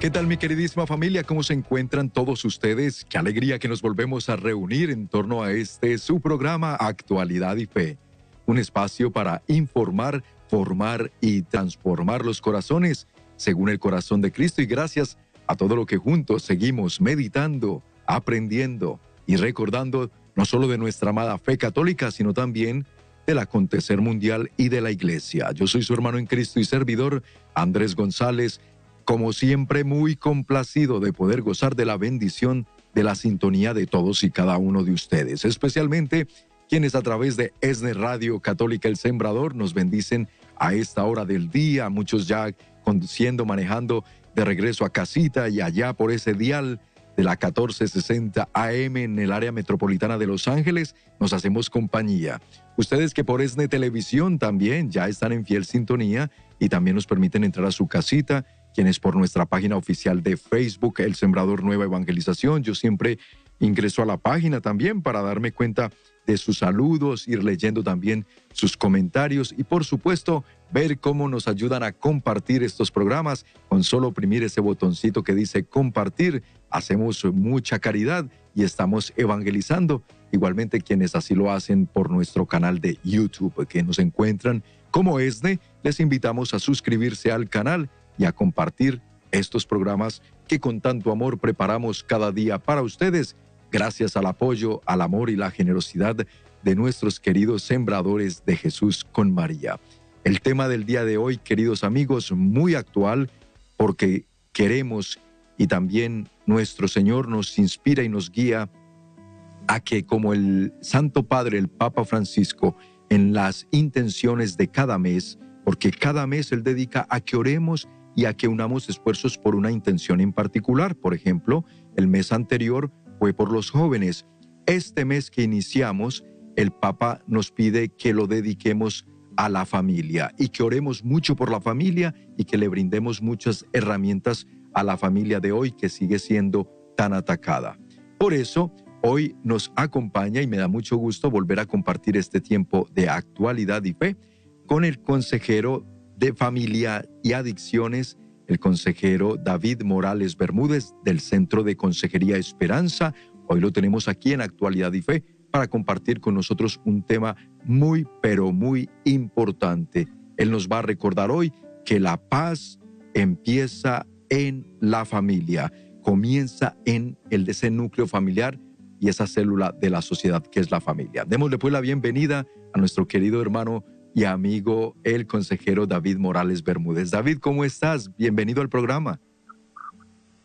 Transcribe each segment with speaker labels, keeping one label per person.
Speaker 1: ¿Qué tal mi queridísima familia? ¿Cómo se encuentran todos ustedes? Qué alegría que nos volvemos a reunir en torno a este su programa Actualidad y Fe. Un espacio para informar, formar y transformar los corazones según el corazón de Cristo y gracias a todo lo que juntos seguimos meditando, aprendiendo y recordando no solo de nuestra amada fe católica, sino también del acontecer mundial y de la iglesia. Yo soy su hermano en Cristo y servidor, Andrés González, como siempre muy complacido de poder gozar de la bendición de la sintonía de todos y cada uno de ustedes, especialmente quienes a través de ESNE Radio Católica El Sembrador nos bendicen a esta hora del día, muchos ya conduciendo, manejando de regreso a casita y allá por ese dial de la 1460 AM en el área metropolitana de Los Ángeles, nos hacemos compañía. Ustedes que por ESNE Televisión también ya están en fiel sintonía y también nos permiten entrar a su casita quienes por nuestra página oficial de Facebook, El Sembrador Nueva Evangelización. Yo siempre ingreso a la página también para darme cuenta de sus saludos, ir leyendo también sus comentarios y por supuesto ver cómo nos ayudan a compartir estos programas. Con solo oprimir ese botoncito que dice compartir, hacemos mucha caridad y estamos evangelizando. Igualmente quienes así lo hacen por nuestro canal de YouTube que nos encuentran como ESNE, les invitamos a suscribirse al canal y a compartir estos programas que con tanto amor preparamos cada día para ustedes, gracias al apoyo, al amor y la generosidad de nuestros queridos sembradores de Jesús con María. El tema del día de hoy, queridos amigos, muy actual porque queremos y también nuestro Señor nos inspira y nos guía a que como el Santo Padre, el Papa Francisco, en las intenciones de cada mes, porque cada mes Él dedica a que oremos y a que unamos esfuerzos por una intención en particular. Por ejemplo, el mes anterior fue por los jóvenes. Este mes que iniciamos, el Papa nos pide que lo dediquemos a la familia y que oremos mucho por la familia y que le brindemos muchas herramientas a la familia de hoy que sigue siendo tan atacada. Por eso, hoy nos acompaña y me da mucho gusto volver a compartir este tiempo de actualidad y fe con el consejero de Familia y Adicciones, el consejero David Morales Bermúdez del Centro de Consejería Esperanza. Hoy lo tenemos aquí en Actualidad y Fe para compartir con nosotros un tema muy, pero muy importante. Él nos va a recordar hoy que la paz empieza en la familia, comienza en el de ese núcleo familiar y esa célula de la sociedad que es la familia. Démosle pues la bienvenida a nuestro querido hermano y amigo, el consejero David Morales Bermúdez. David, ¿cómo estás? Bienvenido al programa.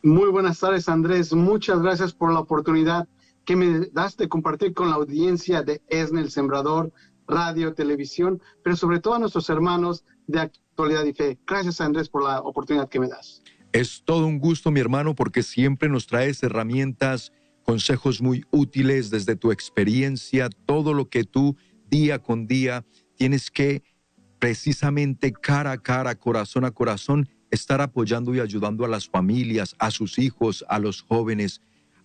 Speaker 2: Muy buenas tardes, Andrés. Muchas gracias por la oportunidad que me das de compartir con la audiencia de ESNE, el Sembrador, radio, televisión, pero sobre todo a nuestros hermanos de actualidad y fe. Gracias, Andrés, por la oportunidad que me das.
Speaker 1: Es todo un gusto, mi hermano, porque siempre nos traes herramientas, consejos muy útiles desde tu experiencia, todo lo que tú día con día tienes que precisamente cara a cara, corazón a corazón, estar apoyando y ayudando a las familias, a sus hijos, a los jóvenes,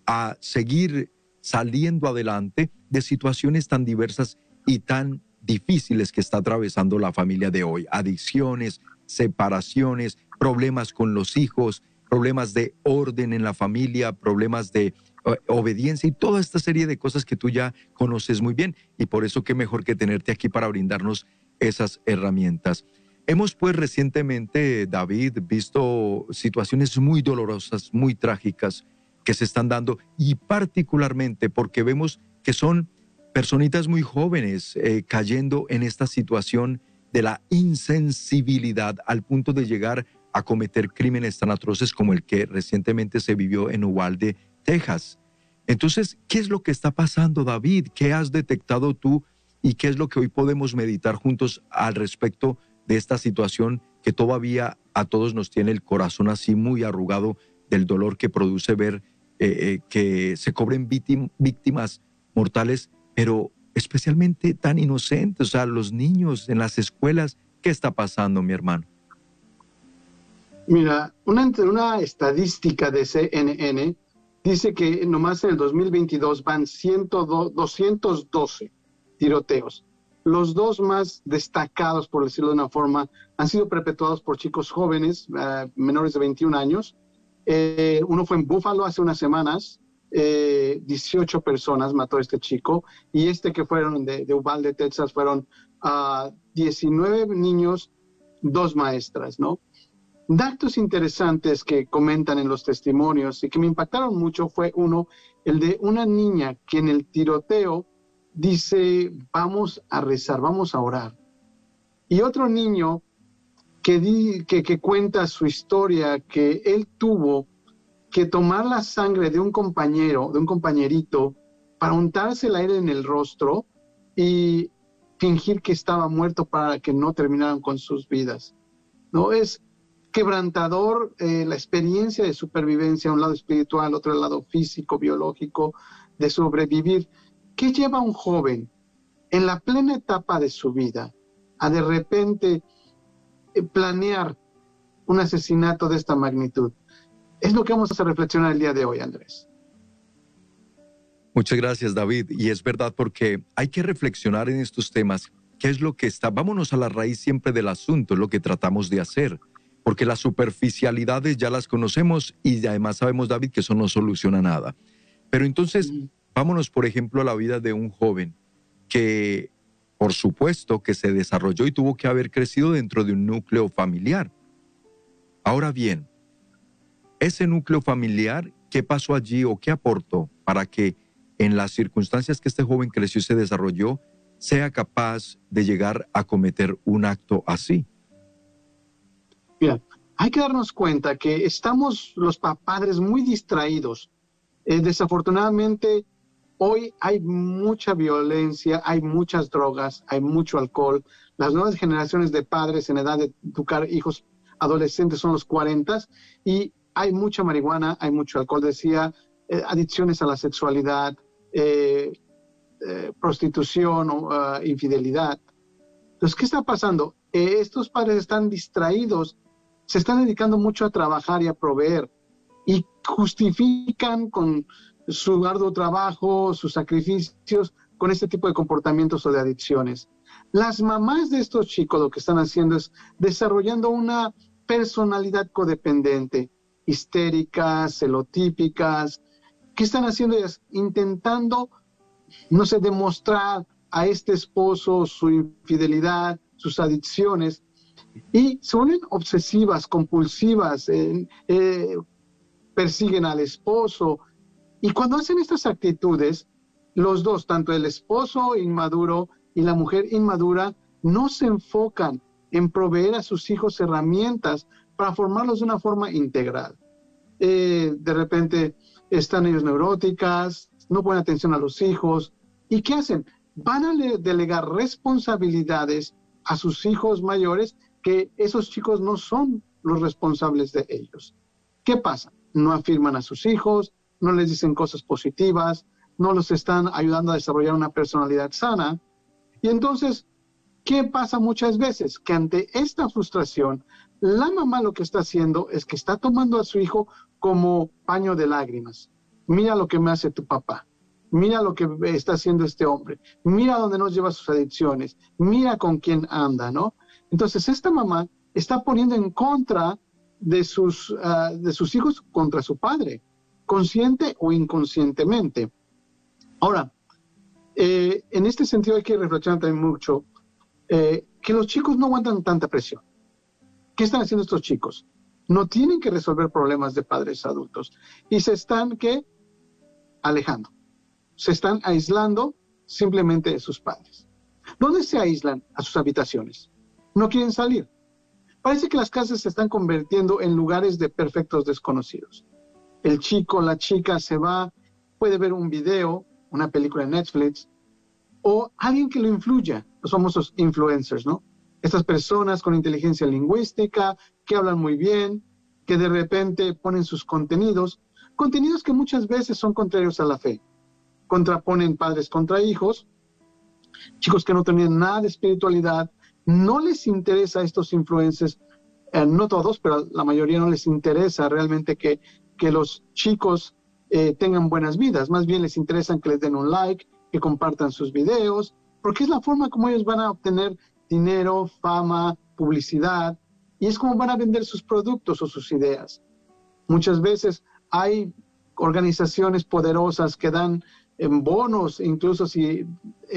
Speaker 1: a seguir saliendo adelante de situaciones tan diversas y tan difíciles que está atravesando la familia de hoy. Adicciones, separaciones, problemas con los hijos, problemas de orden en la familia, problemas de obediencia y toda esta serie de cosas que tú ya conoces muy bien. Y por eso qué mejor que tenerte aquí para brindarnos esas herramientas. Hemos pues recientemente, David, visto situaciones muy dolorosas, muy trágicas que se están dando y particularmente porque vemos que son personitas muy jóvenes eh, cayendo en esta situación de la insensibilidad al punto de llegar a cometer crímenes tan atroces como el que recientemente se vivió en Uvalde, Texas. Entonces, ¿qué es lo que está pasando, David? ¿Qué has detectado tú y qué es lo que hoy podemos meditar juntos al respecto de esta situación que todavía a todos nos tiene el corazón así muy arrugado del dolor que produce ver eh, eh, que se cobren víctimas mortales, pero especialmente tan inocentes, o sea, los niños en las escuelas? ¿Qué está pasando, mi hermano?
Speaker 2: Mira, una, una estadística de CNN dice que nomás en el 2022 van 212 tiroteos. Los dos más destacados, por decirlo de una forma, han sido perpetuados por chicos jóvenes, eh, menores de 21 años. Eh, uno fue en Buffalo hace unas semanas, 18 personas mató este chico, y este que fueron de, de Uvalde, Texas, fueron a 19 niños, dos maestras, ¿no? Datos interesantes que comentan en los testimonios y que me impactaron mucho fue uno, el de una niña que en el tiroteo dice, vamos a rezar, vamos a orar. Y otro niño que, que, que cuenta su historia, que él tuvo que tomar la sangre de un compañero, de un compañerito, para untarse el aire en el rostro y fingir que estaba muerto para que no terminaran con sus vidas. ¿No? Es quebrantador eh, la experiencia de supervivencia, un lado espiritual, otro lado físico, biológico, de sobrevivir. ¿Qué lleva a un joven en la plena etapa de su vida a de repente eh, planear un asesinato de esta magnitud? Es lo que vamos a reflexionar el día de hoy, Andrés.
Speaker 1: Muchas gracias, David. Y es verdad porque hay que reflexionar en estos temas. ¿Qué es lo que está? Vámonos a la raíz siempre del asunto, lo que tratamos de hacer. Porque las superficialidades ya las conocemos y además sabemos, David, que eso no soluciona nada. Pero entonces, vámonos, por ejemplo, a la vida de un joven que, por supuesto, que se desarrolló y tuvo que haber crecido dentro de un núcleo familiar. Ahora bien, ese núcleo familiar, ¿qué pasó allí o qué aportó para que en las circunstancias que este joven creció y se desarrolló, sea capaz de llegar a cometer un acto así?
Speaker 2: Mira, hay que darnos cuenta que estamos los padres muy distraídos. Eh, desafortunadamente, hoy hay mucha violencia, hay muchas drogas, hay mucho alcohol. Las nuevas generaciones de padres en edad de educar hijos adolescentes son los 40 y hay mucha marihuana, hay mucho alcohol, decía, eh, adicciones a la sexualidad, eh, prostitución o ah, infidelidad. Entonces, ¿qué está pasando? estos padres están distraídos, se están dedicando mucho a trabajar y a proveer y justifican con su arduo trabajo, sus sacrificios, con este tipo de comportamientos o de adicciones. Las mamás de estos chicos lo que están haciendo es desarrollando una personalidad codependiente, histéricas, celotípicas. ¿Qué están haciendo ellas? Intentando, no sé, demostrar a este esposo su infidelidad, sus adicciones, y vuelven obsesivas, compulsivas, eh, eh, persiguen al esposo. Y cuando hacen estas actitudes, los dos, tanto el esposo inmaduro y la mujer inmadura, no se enfocan en proveer a sus hijos herramientas para formarlos de una forma integral. Eh, de repente están ellos neuróticas, no ponen atención a los hijos. ¿Y qué hacen? Van a delegar responsabilidades a sus hijos mayores que esos chicos no son los responsables de ellos. ¿Qué pasa? No afirman a sus hijos, no les dicen cosas positivas, no los están ayudando a desarrollar una personalidad sana. Y entonces, ¿qué pasa muchas veces? Que ante esta frustración, la mamá lo que está haciendo es que está tomando a su hijo como paño de lágrimas. Mira lo que me hace tu papá. Mira lo que está haciendo este hombre. Mira dónde nos lleva sus adicciones. Mira con quién anda, ¿no? Entonces, esta mamá está poniendo en contra de sus, ah, de sus hijos contra su padre, consciente o inconscientemente. Ahora, eh, en este sentido hay que reflexionar también mucho eh, que los chicos no aguantan tanta presión. ¿Qué están haciendo estos chicos? No tienen que resolver problemas de padres adultos y se están ¿qué? alejando. Se están aislando simplemente de sus padres. ¿Dónde se aíslan? A sus habitaciones. No quieren salir. Parece que las casas se están convirtiendo en lugares de perfectos desconocidos. El chico, la chica se va, puede ver un video, una película en Netflix, o alguien que lo influya, los famosos influencers, ¿no? Estas personas con inteligencia lingüística, que hablan muy bien, que de repente ponen sus contenidos, contenidos que muchas veces son contrarios a la fe. Contraponen padres contra hijos, chicos que no tienen nada de espiritualidad, no les interesa a estos influencers, eh, no todos, pero la mayoría no les interesa realmente que, que los chicos eh, tengan buenas vidas, más bien les interesa que les den un like, que compartan sus videos, porque es la forma como ellos van a obtener dinero, fama, publicidad, y es como van a vender sus productos o sus ideas. Muchas veces hay organizaciones poderosas que dan en bonos, incluso si,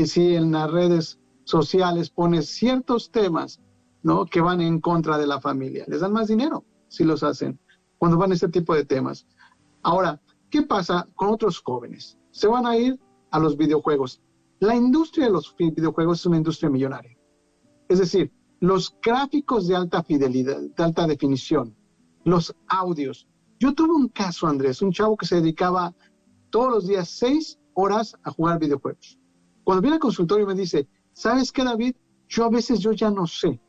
Speaker 2: si en las redes sociales pones ciertos temas ¿no? que van en contra de la familia. Les dan más dinero si los hacen cuando van a este tipo de temas. Ahora, ¿qué pasa con otros jóvenes? Se van a ir a los videojuegos. La industria de los videojuegos es una industria millonaria. Es decir, los gráficos de alta fidelidad, de alta definición, los audios. Yo tuve un caso, Andrés, un chavo que se dedicaba todos los días seis horas a jugar videojuegos. Cuando viene al consultorio me dice, ¿sabes qué, David? Yo a veces yo ya no sé,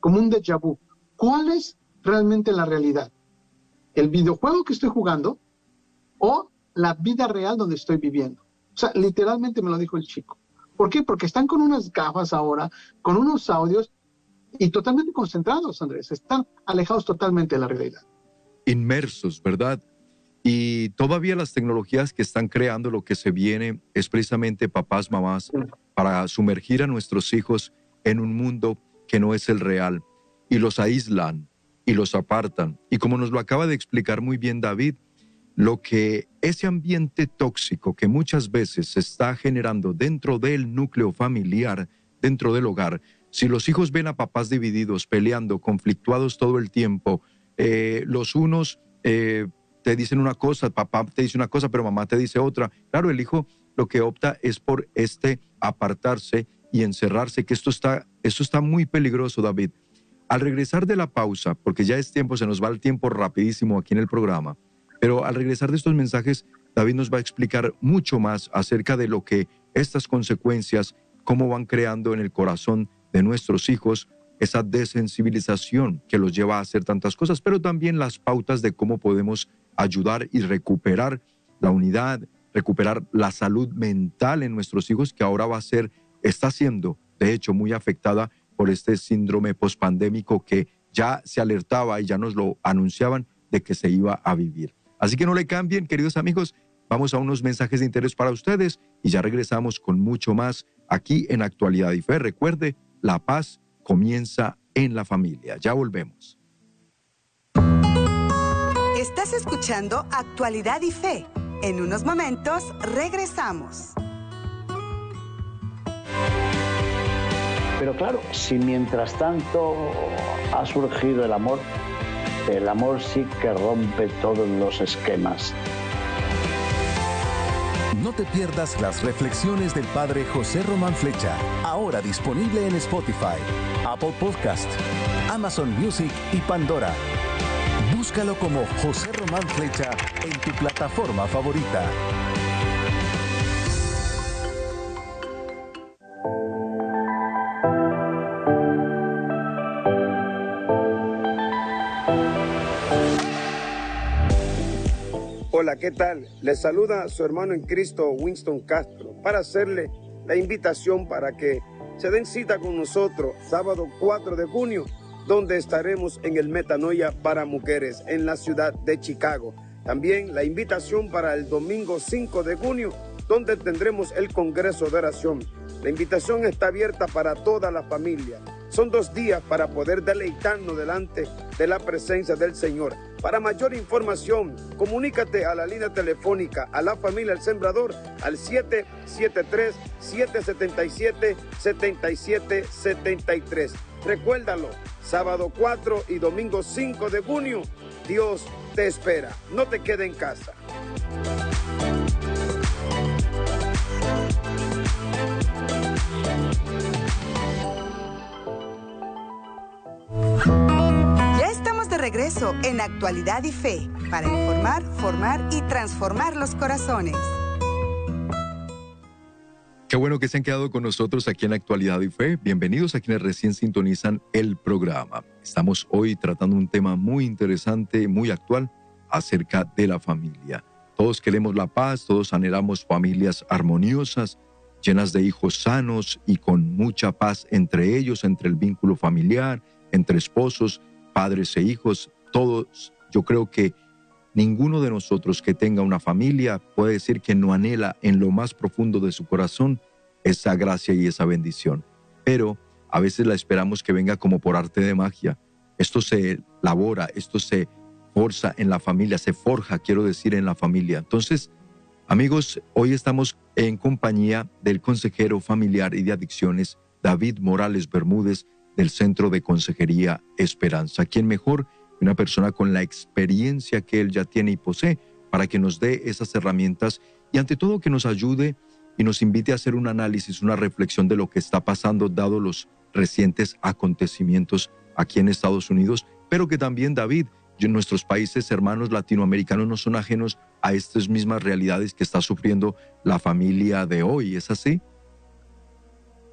Speaker 2: como un déjà vu, ¿cuál es realmente la realidad? ¿El videojuego que estoy jugando o la vida real donde estoy viviendo? O sea, literalmente me lo dijo el chico. ¿Por qué? Porque están con unas gafas ahora, con unos audios y totalmente concentrados, Andrés. Están alejados totalmente de la realidad.
Speaker 1: Inmersos, ¿verdad? Y todavía las tecnologías que están creando lo que se viene es precisamente papás, mamás, para sumergir a nuestros hijos en un mundo que no es el real. Y los aíslan y los apartan. Y como nos lo acaba de explicar muy bien David, lo que ese ambiente tóxico que muchas veces se está generando dentro del núcleo familiar, dentro del hogar, si los hijos ven a papás divididos, peleando, conflictuados todo el tiempo, eh, los unos eh, te dicen una cosa, papá te dice una cosa, pero mamá te dice otra. Claro, el hijo lo que opta es por este apartarse y encerrarse, que esto está, esto está muy peligroso, David. Al regresar de la pausa, porque ya es tiempo, se nos va el tiempo rapidísimo aquí en el programa, pero al regresar de estos mensajes, David nos va a explicar mucho más acerca de lo que estas consecuencias, cómo van creando en el corazón de nuestros hijos esa desensibilización que los lleva a hacer tantas cosas, pero también las pautas de cómo podemos ayudar y recuperar la unidad, recuperar la salud mental en nuestros hijos, que ahora va a ser, está siendo, de hecho, muy afectada por este síndrome pospandémico que ya se alertaba y ya nos lo anunciaban de que se iba a vivir. Así que no le cambien, queridos amigos, vamos a unos mensajes de interés para ustedes y ya regresamos con mucho más aquí en Actualidad y Fe. Recuerde, la paz comienza en la familia. Ya volvemos.
Speaker 3: Estás escuchando Actualidad y Fe. En unos momentos regresamos.
Speaker 4: Pero claro, si mientras tanto ha surgido el amor, el amor sí que rompe todos los esquemas.
Speaker 5: No te pierdas las reflexiones del Padre José Román Flecha, ahora disponible en Spotify, Apple Podcast, Amazon Music y Pandora. Búscalo como José Román Flecha en tu plataforma favorita.
Speaker 6: Hola, ¿qué tal? Les saluda su hermano en Cristo, Winston Castro, para hacerle la invitación para que se den cita con nosotros sábado 4 de junio donde estaremos en el Metanoia para Mujeres en la ciudad de Chicago. También la invitación para el domingo 5 de junio, donde tendremos el Congreso de Oración. La invitación está abierta para toda la familia. Son dos días para poder deleitarnos delante de la presencia del Señor. Para mayor información, comunícate a la línea telefónica a la familia El Sembrador al 773-777-7773. Recuérdalo, sábado 4 y domingo 5 de junio, Dios te espera. No te quede en casa.
Speaker 3: Ya estamos de regreso en Actualidad y Fe para informar, formar y transformar los corazones.
Speaker 1: Qué bueno que se han quedado con nosotros aquí en Actualidad y Fe. Bienvenidos a quienes recién sintonizan el programa. Estamos hoy tratando un tema muy interesante, muy actual, acerca de la familia. Todos queremos la paz, todos anhelamos familias armoniosas, llenas de hijos sanos y con mucha paz entre ellos, entre el vínculo familiar, entre esposos, padres e hijos. Todos, yo creo que Ninguno de nosotros que tenga una familia puede decir que no anhela en lo más profundo de su corazón esa gracia y esa bendición. Pero a veces la esperamos que venga como por arte de magia. Esto se elabora, esto se forza en la familia, se forja, quiero decir, en la familia. Entonces, amigos, hoy estamos en compañía del consejero familiar y de adicciones, David Morales Bermúdez, del Centro de Consejería Esperanza, quien mejor una persona con la experiencia que él ya tiene y posee para que nos dé esas herramientas y ante todo que nos ayude y nos invite a hacer un análisis, una reflexión de lo que está pasando dado los recientes acontecimientos aquí en Estados Unidos, pero que también David, nuestros países hermanos latinoamericanos no son ajenos a estas mismas realidades que está sufriendo la familia de hoy, ¿es así?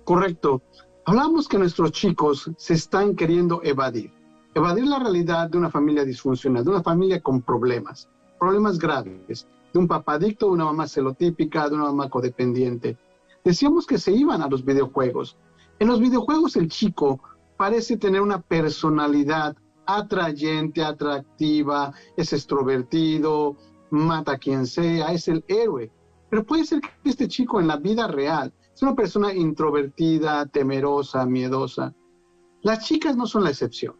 Speaker 2: Correcto. Hablamos que nuestros chicos se están queriendo evadir, evadir la realidad de una familia disfuncional, de una familia con problemas, problemas graves, de un papá adicto, de una mamá celotípica, de una mamá codependiente. Decíamos que se iban a los videojuegos. En los videojuegos el chico parece tener una personalidad atrayente, atractiva, es extrovertido, mata a quien sea, es el héroe. Pero puede ser que este chico en la vida real es una persona introvertida, temerosa, miedosa. Las chicas no son la excepción.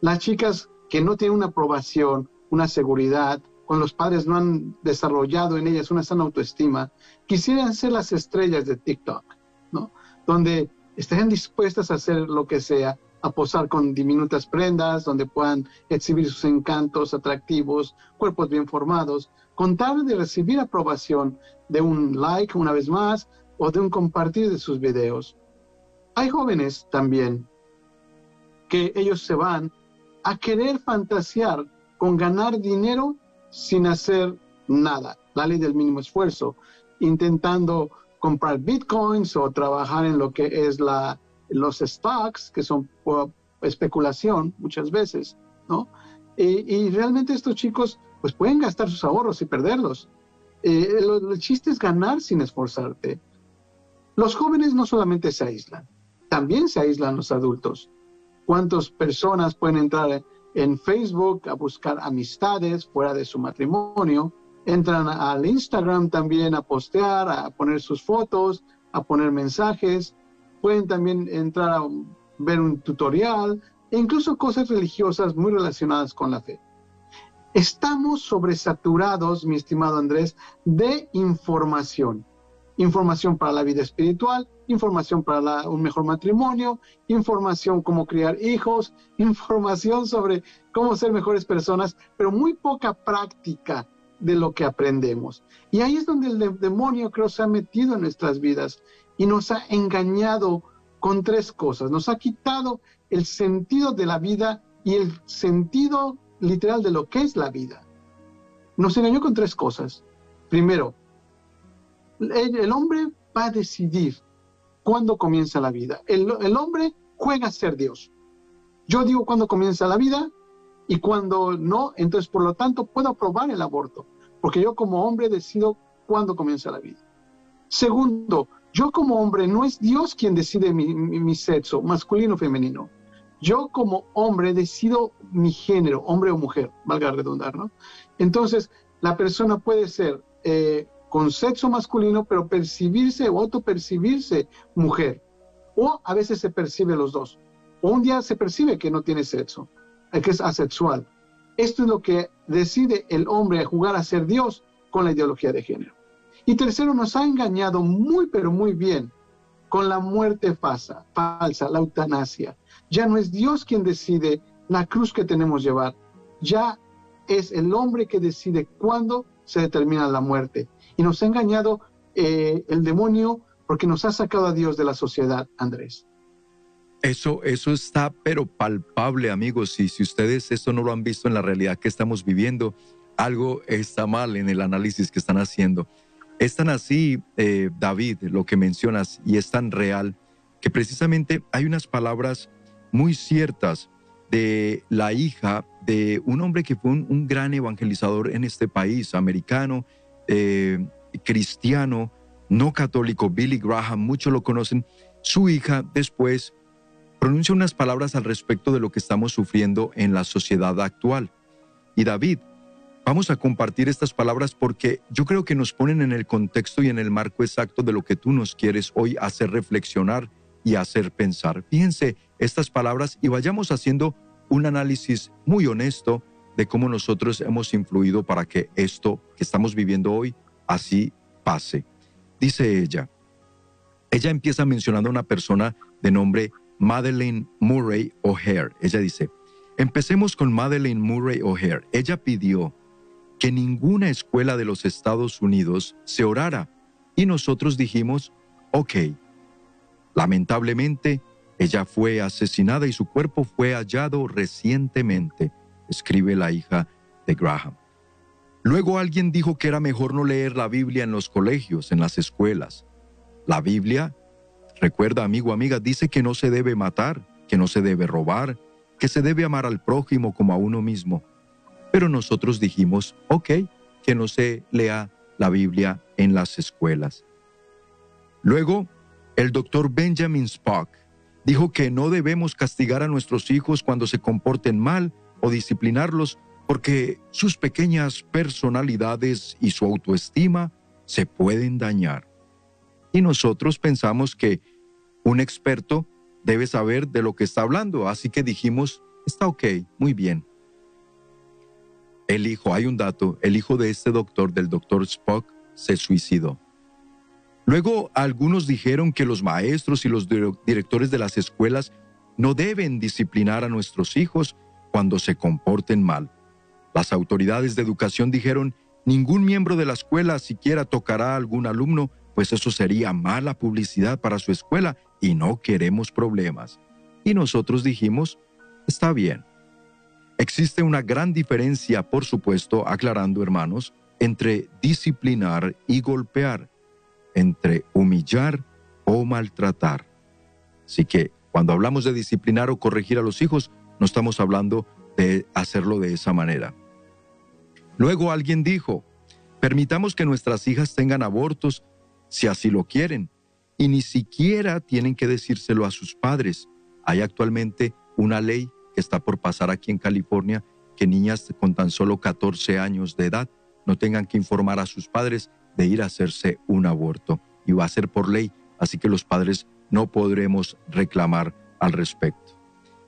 Speaker 2: Las chicas que no tienen una aprobación, una seguridad, cuando los padres no han desarrollado en ellas una sana autoestima, quisieran ser las estrellas de TikTok, ¿no? Donde estarían dispuestas a hacer lo que sea, a posar con diminutas prendas, donde puedan exhibir sus encantos atractivos, cuerpos bien formados, con tal de recibir aprobación de un like una vez más o de un compartir de sus videos. Hay jóvenes también que ellos se van a querer fantasear con ganar dinero sin hacer nada, la ley del mínimo esfuerzo, intentando comprar bitcoins o trabajar en lo que es la, los stocks, que son especulación muchas veces, ¿no? Y, realmente estos chicos pues pueden gastar sus ahorros y perderlos. Eh, el, chiste es ganar sin esforzarte. Los jóvenes no solamente se aíslan, también se aíslan los adultos. ¿Cuántas personas pueden entrar en Facebook a buscar amistades fuera de su matrimonio? Entran al Instagram también a postear, a poner sus fotos, a poner mensajes. Pueden también entrar a ver un tutorial e incluso cosas religiosas muy relacionadas con la fe. Estamos sobresaturados, mi estimado Andrés, de información. Información para la vida espiritual, información para un mejor matrimonio, información cómo criar hijos, información sobre cómo ser mejores personas, pero muy poca práctica de lo que aprendemos. Y ahí es donde el demonio creo se ha metido en nuestras vidas y nos ha engañado con tres cosas. Nos ha quitado el sentido de la vida y el sentido literal de lo que es la vida. Nos engañó con tres cosas. Primero, el, hombre va a decidir cuándo comienza la vida. El, hombre juega a ser Dios. Yo digo cuándo comienza la vida y cuando no, entonces por lo tanto puedo aprobar el aborto, porque yo como hombre decido cuándo comienza la vida. Segundo, yo como hombre no es Dios quien decide mi, sexo, masculino o femenino. Yo como hombre decido mi género, hombre o mujer, valga redundar, ¿no? Entonces, la persona puede ser eh, con sexo masculino, pero percibirse o autopercibirse mujer. O a veces se percibe los dos. O un día se percibe que no tiene sexo, eh, que es asexual. Esto es lo que decide el hombre a jugar a ser Dios con la ideología de género. Y tercero, nos ha engañado muy, pero muy bien con la muerte falsa, falsa, la eutanasia. Ya no es Dios quien decide la cruz que tenemos llevar, ya es el hombre que decide cuándo se determina la muerte. Y nos ha engañado eh, el demonio porque nos ha sacado a Dios de la sociedad, Andrés.
Speaker 1: Eso, eso está pero palpable, amigos. Y si ustedes esto no lo han visto en la realidad que estamos viviendo, algo está mal en el análisis que están haciendo. Es tan así, eh, David, lo que mencionas, y es tan real, que precisamente hay unas palabras muy ciertas de la hija de un hombre que fue un, gran evangelizador en este país, americano, eh, cristiano, no católico, Billy Graham, muchos lo conocen. Su hija después pronuncia unas palabras al respecto de lo que estamos sufriendo en la sociedad actual. Y David Vamos a compartir estas palabras porque yo creo que nos ponen en el contexto y en el marco exacto de lo que tú nos quieres hoy hacer reflexionar y hacer pensar. Fíjense estas palabras y vayamos haciendo un análisis muy honesto de cómo nosotros hemos influido para que esto que estamos viviendo hoy así pase. Dice ella, ella empieza mencionando a una persona de nombre Madeleine Murray O'Hare. Ella dice, empecemos con Madeleine Murray O'Hare. Ella pidió que ninguna escuela de los Estados Unidos se orara y nosotros dijimos, ok. Lamentablemente, ella fue asesinada y su cuerpo fue hallado recientemente, escribe la hija de Graham. Luego alguien dijo que era mejor no leer la Biblia en los colegios, en las escuelas. La Biblia, recuerda amigo, amiga, dice que no se debe matar, que no se debe robar, que se debe amar al prójimo como a uno mismo. Pero nosotros dijimos, ok, que no se lea la Biblia en las escuelas. Luego, el doctor Benjamin Spock dijo que no debemos castigar a nuestros hijos cuando se comporten mal o disciplinarlos porque sus pequeñas personalidades y su autoestima se pueden dañar. Y nosotros pensamos que un experto debe saber de lo que está hablando, así que dijimos, está ok, muy bien. El hijo, hay un dato, el hijo de este doctor, del doctor Spock, se suicidó. Luego algunos dijeron que los maestros y los directores de las escuelas no deben disciplinar a nuestros hijos cuando se comporten mal. Las autoridades de educación dijeron, ningún miembro de la escuela siquiera tocará a algún alumno, pues eso sería mala publicidad para su escuela y no queremos problemas. Y nosotros dijimos, está bien. Existe una gran diferencia, por supuesto, aclarando hermanos, entre disciplinar y golpear, entre humillar o maltratar. Así que cuando hablamos de disciplinar o corregir a los hijos, no estamos hablando de hacerlo de esa manera. Luego alguien dijo, permitamos que nuestras hijas tengan abortos si así lo quieren, y ni siquiera tienen que decírselo a sus padres. Hay actualmente una ley que está por pasar aquí en California que niñas con tan solo 14 años de edad no tengan que informar a sus padres de ir a hacerse un aborto. Y va a ser por ley, así que los padres no podremos reclamar al respecto.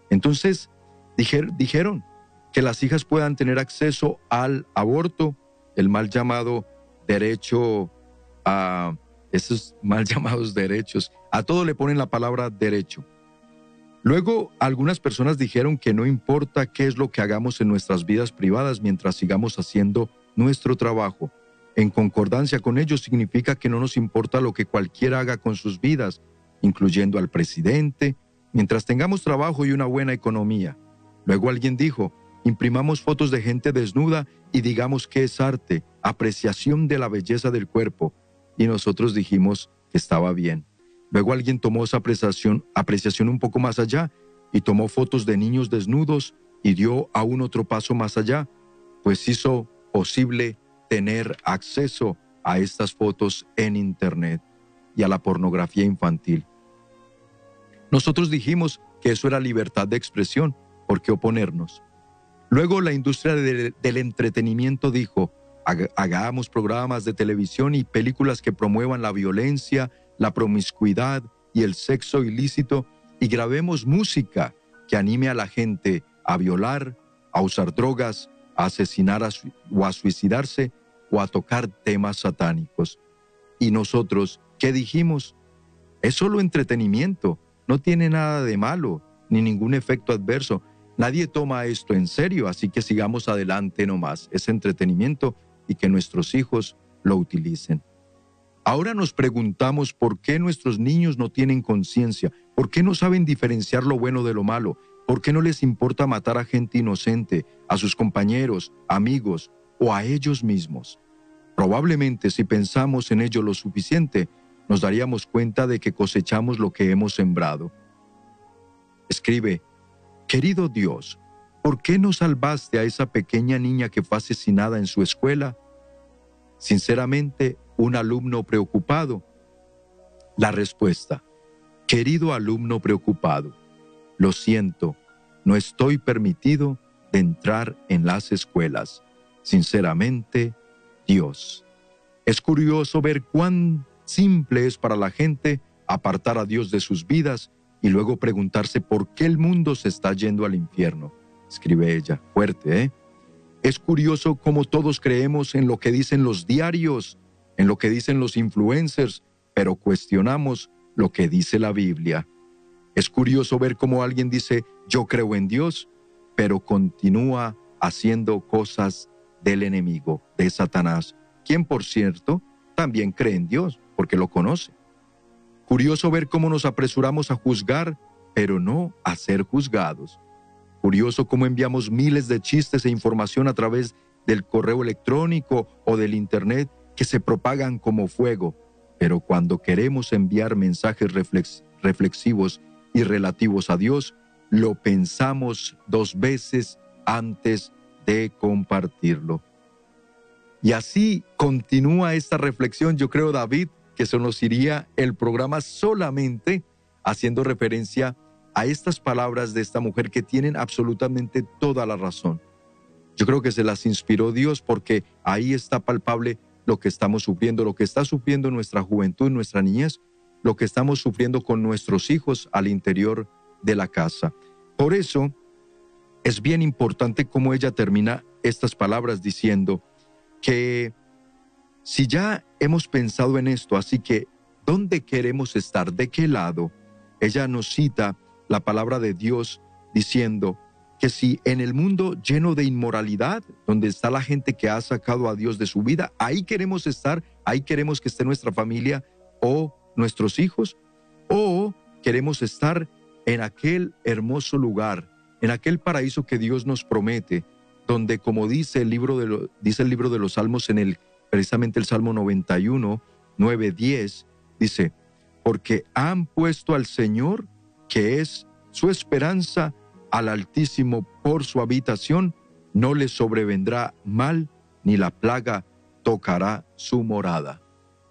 Speaker 1: Entonces, dijeron que las hijas puedan tener acceso al aborto, el mal llamado derecho a esos mal llamados derechos. A todo le ponen la palabra derecho. Luego, algunas personas dijeron que no importa qué es lo que hagamos en nuestras vidas privadas mientras sigamos haciendo nuestro trabajo. En concordancia con ellos significa que no nos importa lo que cualquiera haga con sus vidas, incluyendo al presidente, mientras tengamos trabajo y una buena economía. Luego alguien dijo, imprimamos fotos de gente desnuda y digamos que es arte, apreciación de la belleza del cuerpo. Y nosotros dijimos que estaba bien. Luego alguien tomó esa apreciación, apreciación un poco más allá y tomó fotos de niños desnudos y dio aún otro paso más allá, pues hizo posible tener acceso a estas fotos en Internet y a la pornografía infantil. Nosotros dijimos que eso era libertad de expresión, ¿por qué oponernos? Luego la industria del entretenimiento dijo, hagamos programas de televisión y películas que promuevan la violencia, la promiscuidad y el sexo ilícito y grabemos música que anime a la gente a violar, a usar drogas, a asesinar o a suicidarse o a tocar temas satánicos. Y nosotros, ¿qué dijimos? Es solo entretenimiento, no tiene nada de malo, ni ningún efecto adverso. Nadie toma esto en serio, así que sigamos adelante nomás. Es entretenimiento y que nuestros hijos lo utilicen. Ahora nos preguntamos por qué nuestros niños no tienen conciencia, por qué no saben diferenciar lo bueno de lo malo, por qué no les importa matar a gente inocente, a sus compañeros, amigos o a ellos mismos. Probablemente si pensamos en ello lo suficiente, nos daríamos cuenta de que cosechamos lo que hemos sembrado. Escribe, Querido Dios, ¿por qué no salvaste a esa pequeña niña que fue asesinada en su escuela? Sinceramente, un alumno preocupado. La respuesta, querido alumno preocupado, lo siento, no estoy permitido de entrar en las escuelas. Sinceramente, Dios. Es curioso ver cuán simple es para la gente apartar a Dios de sus vidas y luego preguntarse por qué el mundo se está yendo al infierno. Escribe ella, fuerte, ¿eh? Es curioso cómo todos creemos en lo que dicen los diarios, en lo que dicen los influencers, pero cuestionamos lo que dice la Biblia. Es curioso ver cómo alguien dice, yo creo en Dios, pero continúa haciendo cosas del enemigo, de Satanás, quien por cierto también cree en Dios, porque lo conoce. Curioso ver cómo nos apresuramos a juzgar, pero no a ser juzgados. Curioso cómo enviamos miles de chistes e información a través del correo electrónico o del Internet que se propagan como fuego, pero cuando queremos enviar mensajes reflexivos y relativos a Dios, lo pensamos dos veces antes de compartirlo. Y así continúa esta reflexión, yo creo, David, que se nos iría el programa solamente haciendo referencia a estas palabras de esta mujer que tienen absolutamente toda la razón. Yo creo que se las inspiró Dios porque ahí está palpable lo que estamos sufriendo, lo que está sufriendo nuestra juventud, nuestra niñez, lo que estamos sufriendo con nuestros hijos al interior de la casa. Por eso es bien importante cómo ella termina estas palabras diciendo que si ya hemos pensado en esto, así que ¿dónde queremos estar? ¿De qué lado? Ella nos cita la palabra de Dios diciendo que si en el mundo lleno de inmoralidad, donde está la gente que ha sacado a Dios de su vida, ahí queremos estar, ahí queremos que esté nuestra familia o nuestros hijos, o queremos estar en aquel hermoso lugar, en aquel paraíso que Dios nos promete, donde como dice el libro de, dice el libro de los Salmos en el precisamente el Salmo 91, 9, 10, dice, porque han puesto al Señor que es su esperanza al Altísimo por su habitación, no le sobrevendrá mal, ni la plaga tocará su morada.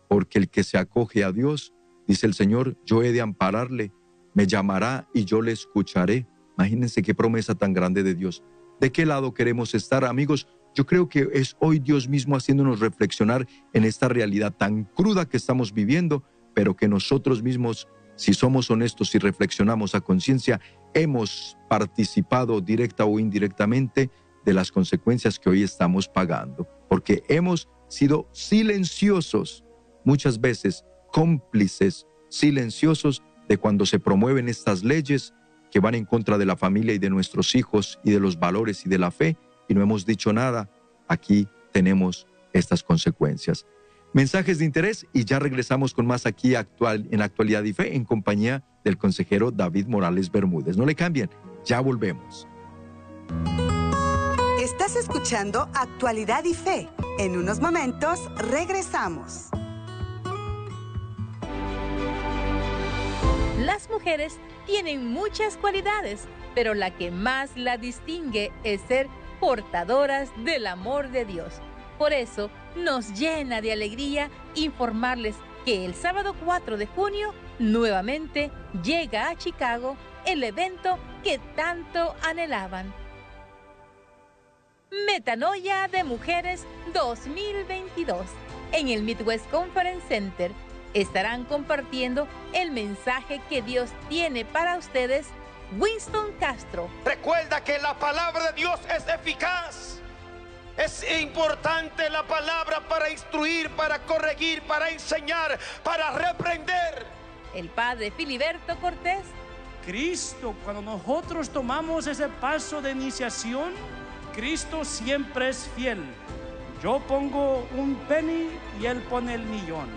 Speaker 1: Porque el que se acoge a Dios, dice el Señor, yo he de ampararle, me llamará y yo le escucharé. Imagínense qué promesa tan grande de Dios. ¿De qué lado queremos estar, amigos? Yo creo que es hoy Dios mismo haciéndonos reflexionar en esta realidad tan cruda que estamos viviendo, pero que nosotros mismos si somos honestos y reflexionamos a conciencia, hemos participado directa o indirectamente de las consecuencias que hoy estamos pagando, porque hemos sido silenciosos, muchas veces cómplices silenciosos de cuando se promueven estas leyes que van en contra de la familia y de nuestros hijos y de los valores y de la fe, y no hemos dicho nada, aquí tenemos estas consecuencias mensajes de interés y ya regresamos con más aquí actual, en Actualidad y Fe en compañía del consejero David Morales Bermúdez. No le cambien, ya volvemos.
Speaker 3: Estás escuchando Actualidad y Fe. En unos momentos regresamos.
Speaker 7: Las mujeres tienen muchas cualidades, pero la que más la distingue es ser portadoras del amor de Dios. Por eso, nos llena de alegría informarles que el sábado 4 de junio nuevamente llega a Chicago el evento que tanto anhelaban. Metanoia de Mujeres 2022 en el Midwest Conference Center estarán compartiendo el mensaje que Dios tiene para ustedes Winston Castro.
Speaker 8: Recuerda que la palabra de Dios es eficaz es importante la palabra para instruir, para corregir, para enseñar, para reprender.
Speaker 7: El padre Filiberto Cortés.
Speaker 9: Cristo, cuando nosotros tomamos ese paso de iniciación, Cristo siempre es fiel. Yo pongo un penny y él pone el millón.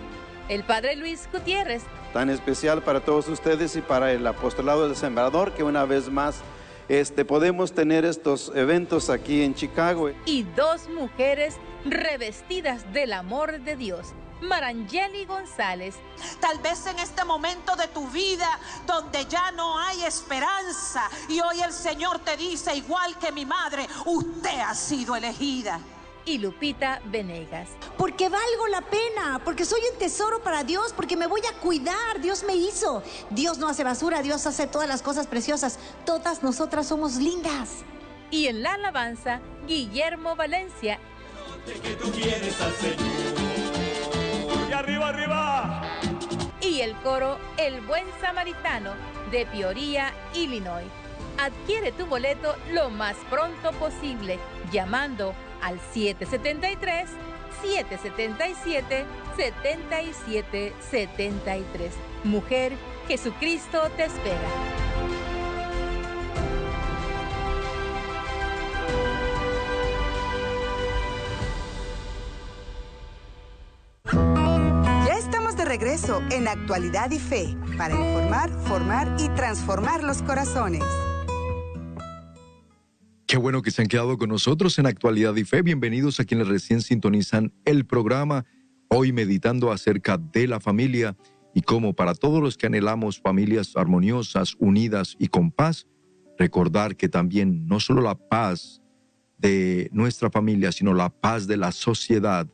Speaker 7: El padre Luis Gutiérrez.
Speaker 10: Tan especial para todos ustedes y para el apostolado del sembrador que una vez más este, podemos tener estos eventos aquí en Chicago.
Speaker 7: Y dos mujeres revestidas del amor de Dios. Marangeli González.
Speaker 11: Tal vez en este momento de tu vida donde ya no hay esperanza y hoy el Señor te dice, igual que mi madre, usted ha sido elegida
Speaker 7: y Lupita Venegas.
Speaker 12: Porque valgo la pena, porque soy un tesoro para Dios, porque me voy a cuidar, Dios me hizo. Dios no hace basura, Dios hace todas las cosas preciosas. Todas nosotras somos lindas.
Speaker 7: Y en la alabanza, Guillermo Valencia.
Speaker 13: Que tú quieres al Señor. Y arriba, arriba.
Speaker 7: Y el coro El Buen Samaritano de Peoria, Illinois. Adquiere tu boleto lo más pronto posible llamando al 773 777 7773. Mujer, Jesucristo te espera.
Speaker 3: Ya estamos de regreso en Actualidad y Fe para informar, formar y transformar los corazones.
Speaker 1: Qué bueno que se han quedado con nosotros en Actualidad y Fe. Bienvenidos a quienes recién sintonizan el programa. Hoy meditando acerca de la familia y cómo para todos los que anhelamos familias armoniosas, unidas y con paz, recordar que también no solo la paz de nuestra familia, sino la paz de la sociedad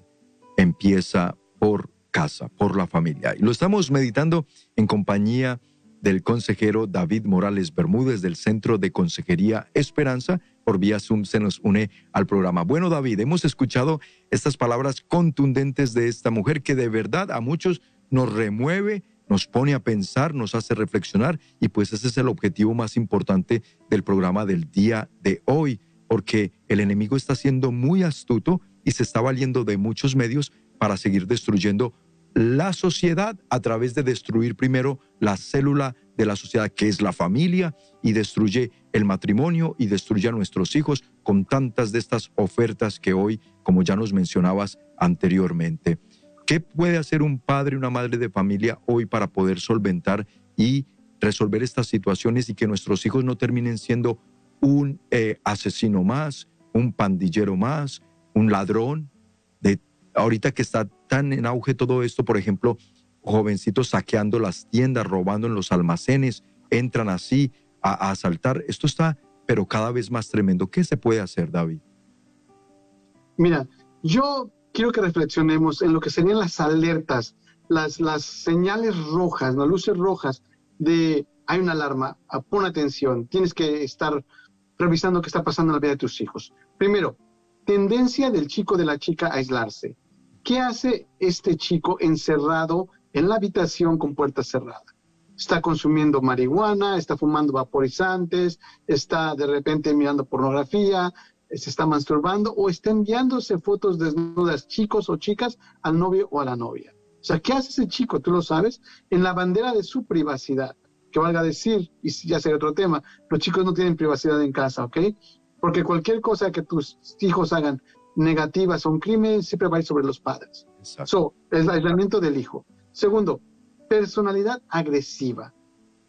Speaker 1: empieza por casa, por la familia. Y lo estamos meditando en compañía del consejero David Morales Bermúdez del Centro de Consejería Esperanza. Por vía Zoom se nos une al programa. Bueno, David, hemos escuchado estas palabras contundentes de esta mujer que de verdad a muchos nos remueve, nos pone a pensar, nos hace reflexionar y pues ese es el objetivo más importante del programa del día de hoy, porque el enemigo está siendo muy astuto y se está valiendo de muchos medios para seguir destruyendo la sociedad a través de destruir primero la célula de la sociedad que es la familia y destruye el matrimonio y destruye a nuestros hijos con tantas de estas ofertas que hoy, como ya nos mencionabas anteriormente. ¿Qué puede hacer un padre y una madre de familia hoy para poder solventar y resolver estas situaciones y que nuestros hijos no terminen siendo un eh, asesino más, un pandillero más, un ladrón? De, ahorita que está tan en auge todo esto, por ejemplo, jovencitos saqueando las tiendas, robando en los almacenes, entran así a, asaltar. Esto está, pero cada vez más tremendo. ¿Qué se puede hacer, David?
Speaker 2: Mira, yo quiero que reflexionemos en lo que serían las alertas, las, las señales rojas, las luces rojas de hay una alarma, pon atención, tienes que estar revisando qué está pasando en la vida de tus hijos. Primero, tendencia del chico de la chica a aislarse. ¿Qué hace este chico encerrado en la habitación con puerta cerrada? Está consumiendo marihuana, está fumando vaporizantes, está de repente mirando pornografía, se está masturbando o está enviándose fotos desnudas, chicos o chicas, al novio o a la novia. O sea, ¿qué hace ese chico? Tú lo sabes, en la bandera de su privacidad. Que valga decir, y ya sería otro tema, los chicos no tienen privacidad en casa, ¿ok? Porque cualquier cosa que tus hijos hagan negativas o un crimen siempre va a ir sobre los padres. So, el aislamiento del hijo. Segundo, personalidad agresiva.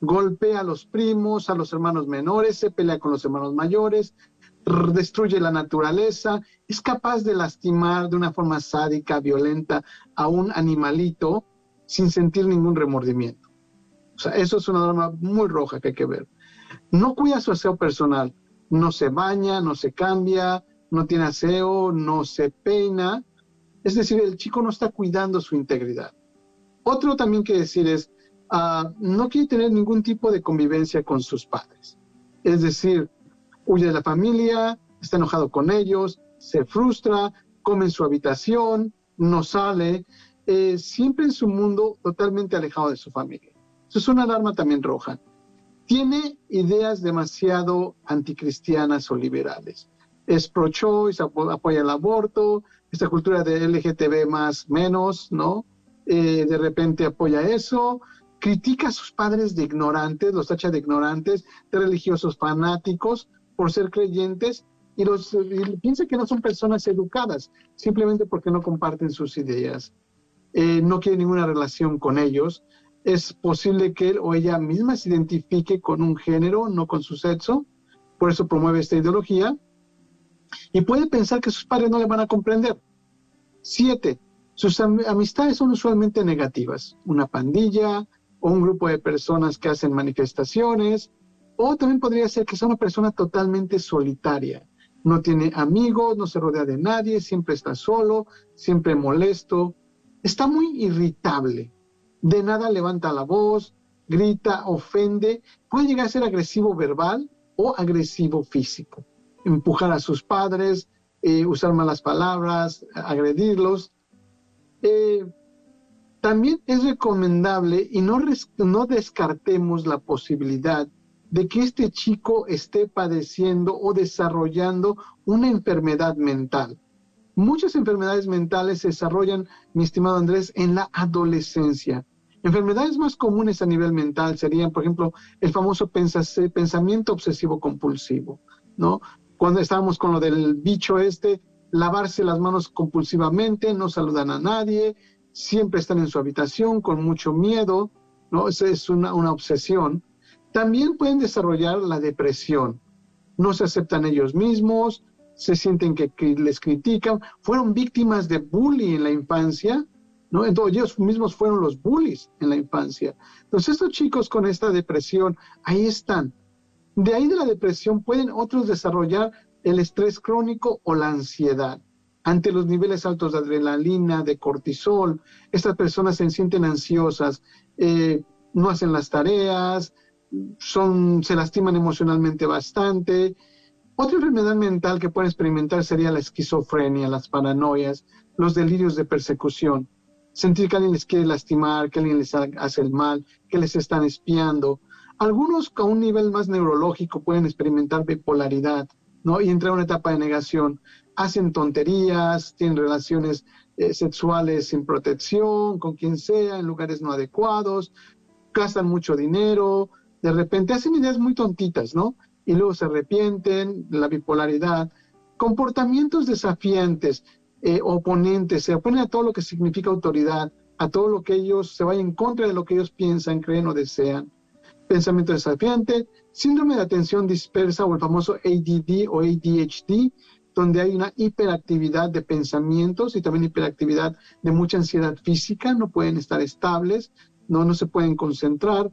Speaker 2: Golpea a los primos, a los hermanos menores, se pelea con los hermanos mayores, destruye la naturaleza, es capaz de lastimar de una forma sádica, violenta a un animalito sin sentir ningún remordimiento. O sea, eso es una norma muy roja que hay que ver. No cuida su aseo personal, no se baña, no se cambia, no tiene aseo, no se peina. Es decir, el chico no está cuidando su integridad. Otro también que decir es, uh, no quiere tener ningún tipo de convivencia con sus padres. Es decir, huye de la familia, está enojado con ellos, se frustra, come en su habitación, no sale, eh, siempre en su mundo totalmente alejado de su familia. Eso es una alarma también roja. Tiene ideas demasiado anticristianas o liberales. Es pro-choice, apoya el aborto, esta cultura de LGTB más menos, ¿no? Eh, de repente apoya eso, critica a sus padres de ignorantes, los tacha de ignorantes, de religiosos fanáticos por ser creyentes y los piensa que no son personas educadas, simplemente porque no comparten sus ideas. Eh, no quiere ninguna relación con ellos es posible que él o ella misma se identifique con un género, no con su sexo, por eso promueve esta ideología, y puede pensar que sus padres no le van a comprender. Siete, sus amistades son usualmente negativas, una pandilla o un grupo de personas que hacen manifestaciones, o también podría ser que sea una persona totalmente solitaria, no tiene amigos, no se rodea de nadie, siempre está solo, siempre molesto, está muy irritable, de nada levanta la voz, grita, ofende, puede llegar a ser agresivo verbal o agresivo físico, empujar a sus padres, eh, usar malas palabras, agredirlos. Eh, también es recomendable y no, no descartemos la posibilidad de que este chico esté padeciendo o desarrollando una enfermedad mental. Muchas enfermedades mentales se desarrollan, mi estimado Andrés, en la adolescencia. Enfermedades más comunes a nivel mental serían, por ejemplo, el famoso pensamiento obsesivo compulsivo, ¿no? Cuando estábamos con lo del bicho este, lavarse las manos compulsivamente, no saludan a nadie, siempre están en su habitación con mucho miedo, ¿no? Es una, una obsesión. También pueden desarrollar la depresión. No se aceptan ellos mismos, se sienten que, les critican, fueron víctimas de bullying en la infancia, ¿no? Entonces ellos mismos fueron los bullies en la infancia. Entonces estos chicos con esta depresión, ahí están. De ahí de la depresión pueden otros desarrollar el estrés crónico o la ansiedad. Ante los niveles altos de adrenalina, de cortisol, estas personas se sienten ansiosas, eh, no hacen las tareas, son, se lastiman emocionalmente bastante. Otra enfermedad mental que pueden experimentar sería la esquizofrenia, las paranoias, los delirios de persecución. Sentir que alguien les quiere lastimar, que alguien les hace el mal, que les están espiando. Algunos a un nivel más neurológico pueden experimentar bipolaridad, ¿no? Y entrar a una etapa de negación. Hacen tonterías, tienen relaciones eh, sexuales sin protección, con quien sea, en lugares no adecuados, gastan mucho dinero, de repente hacen ideas muy tontitas, ¿no? Y luego se arrepienten, la bipolaridad, comportamientos desafiantes, eh, oponentes, se oponen a todo lo que significa autoridad, a todo lo que ellos se vayan en contra de lo que ellos piensan, creen o desean. Pensamiento desafiante, síndrome de atención dispersa o el famoso ADD o ADHD, donde hay una hiperactividad de pensamientos y también hiperactividad de mucha ansiedad física, no pueden estar estables, no, no se pueden concentrar,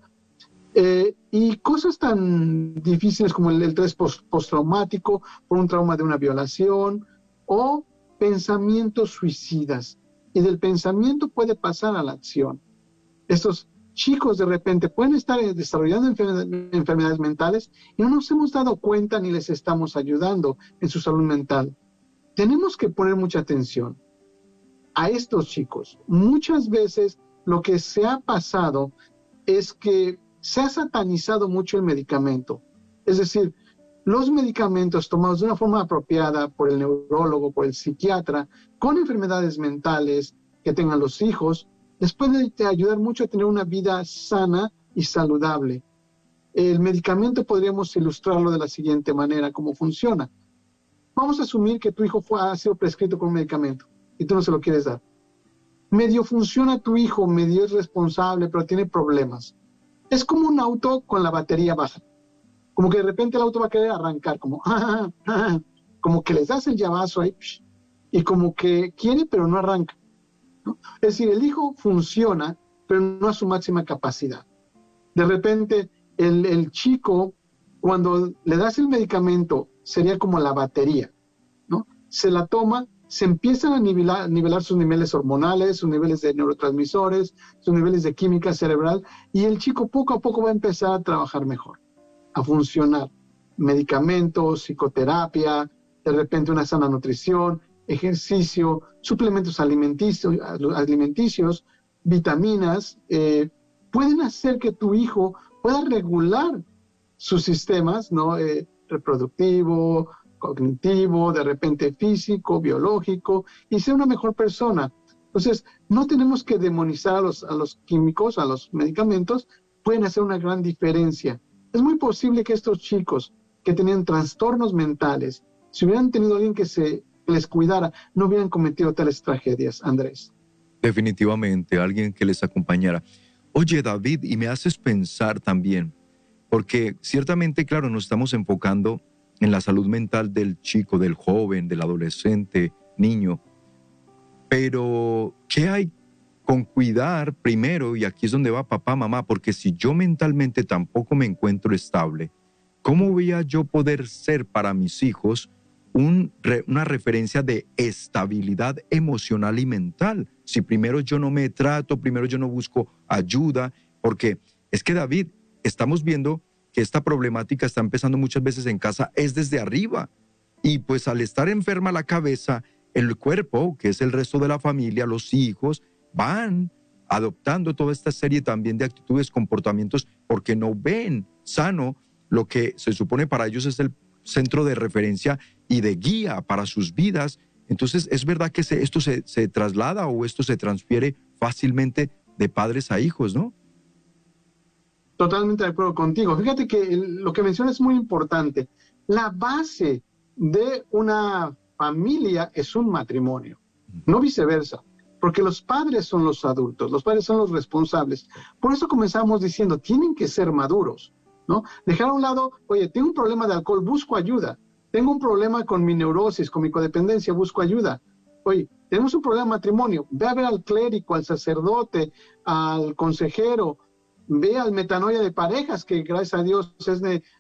Speaker 2: eh, y cosas tan difíciles como el, estrés postraumático por un trauma de una violación o pensamientos suicidas. Y del pensamiento puede pasar a la acción. Estos chicos de repente pueden estar desarrollando enfermedades mentales y no nos hemos dado cuenta ni les estamos ayudando en su salud mental. Tenemos que poner mucha atención a estos chicos. Muchas veces lo que se ha pasado es que se ha satanizado mucho el medicamento. Es decir, los medicamentos tomados de una forma apropiada por el neurólogo, por el psiquiatra, con enfermedades mentales que tengan los hijos, les puede ayudar mucho a tener una vida sana y saludable. El medicamento podríamos ilustrarlo de la siguiente manera, cómo funciona. Vamos a asumir que tu hijo fue, ha sido prescrito con un medicamento y tú no se lo quieres dar. Medio funciona tu hijo, medio es responsable, pero tiene problemas es como un auto con la batería baja. Como que de repente el auto va a querer arrancar, como, como que les das el llavazo ahí, y como que quiere, pero no arranca. Es decir, el hijo funciona, pero no a su máxima capacidad. De repente, el, chico, cuando le das el medicamento, sería como la batería, ¿no? Se la toma, se empiezan a nivelar, sus niveles hormonales, sus niveles de neurotransmisores, sus niveles de química cerebral, y el chico poco a poco va a empezar a trabajar mejor, a funcionar. Medicamentos, psicoterapia, de repente una sana nutrición, ejercicio, suplementos alimenticios, alimenticios vitaminas, eh, pueden hacer que tu hijo pueda regular sus sistemas ¿no? Eh, reproductivo, cognitivo, de repente físico, biológico, y ser una mejor persona. Entonces, no tenemos que demonizar a los, a los químicos, a los medicamentos, pueden hacer una gran diferencia. Es muy posible que estos chicos que tenían trastornos mentales, si hubieran tenido alguien que se les cuidara, no hubieran cometido tales tragedias, Andrés.
Speaker 1: Definitivamente, alguien que les acompañara. Oye, David, y me haces pensar también, porque ciertamente, claro, nos estamos enfocando en la salud mental del chico, del joven, del adolescente, niño. Pero, ¿qué hay con cuidar primero? Y aquí es donde va papá, mamá, porque si yo mentalmente tampoco me encuentro estable, ¿cómo voy a yo poder ser para mis hijos una referencia de estabilidad emocional y mental? Si primero yo no me trato, primero yo no busco ayuda, porque es que David, estamos viendo esta problemática está empezando muchas veces en casa es desde arriba. Y pues al estar enferma la cabeza, el cuerpo, que es el resto de la familia, los hijos, van adoptando toda esta serie también de actitudes, comportamientos, porque no ven sano lo que se supone para ellos es el centro de referencia y de guía para sus vidas. Entonces, ¿es verdad que esto se, se traslada o esto se transfiere fácilmente de padres a hijos, no?
Speaker 2: Totalmente de acuerdo contigo. Fíjate que lo que mencionas es muy importante. La base de una familia es un matrimonio, no viceversa, porque los padres son los adultos, los padres son los responsables. Por eso comenzamos diciendo, tienen que ser maduros, ¿no? Dejar a un lado, oye, tengo un problema de alcohol, busco ayuda. Tengo un problema con mi neurosis, con mi codependencia, busco ayuda. Oye, tenemos un problema de matrimonio, ve a ver al clérigo, al sacerdote, al consejero, ve al metanoia de parejas que gracias a Dios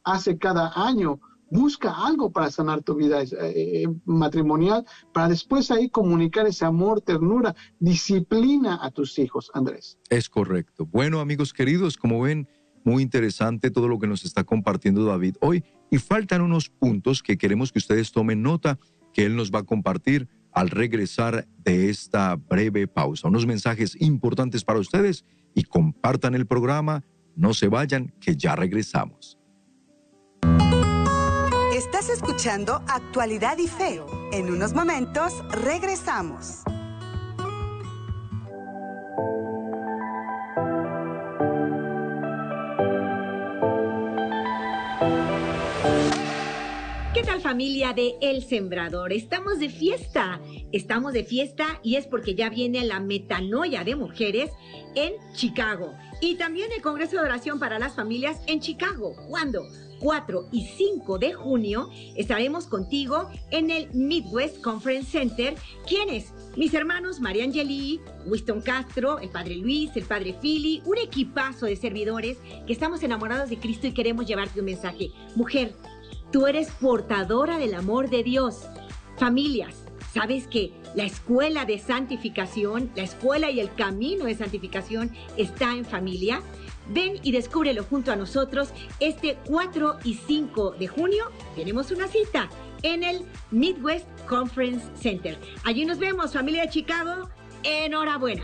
Speaker 2: hace cada año. Busca algo para sanar tu vida eh, eh, matrimonial, para después ahí comunicar ese amor, ternura, disciplina a tus hijos, Andrés.
Speaker 1: Es correcto. Bueno, amigos queridos, como ven, muy interesante todo lo que nos está compartiendo David hoy. Y faltan unos puntos que queremos que ustedes tomen nota, que él nos va a compartir al regresar de esta breve pausa. Unos mensajes importantes para ustedes y compartan el programa. No se vayan, que ya regresamos.
Speaker 3: Estás escuchando Actualidad y Fe. En unos momentos regresamos.
Speaker 14: ¿Qué tal familia de El Sembrador? Estamos de fiesta, estamos de fiesta y es porque ya viene la metanoia de mujeres en Chicago y también el Congreso de Oración para las Familias en Chicago. ¿Cuándo? 4 y 5 de junio estaremos contigo en el Midwest Conference Center. ¿Quiénes? Mis hermanos María Angeli, Winston Castro, el padre Luis, el padre Philly, un equipazo de servidores que estamos enamorados de Cristo y queremos llevarte un mensaje. Mujer, Tú eres portadora del amor de Dios. Familias, ¿sabes que la escuela de santificación, la escuela y el camino de santificación está en familia? Ven y descúbrelo junto a nosotros este 4 y 5 de junio. Tenemos una cita en el Midwest Conference Center. Allí nos vemos, familia de Chicago. Enhorabuena.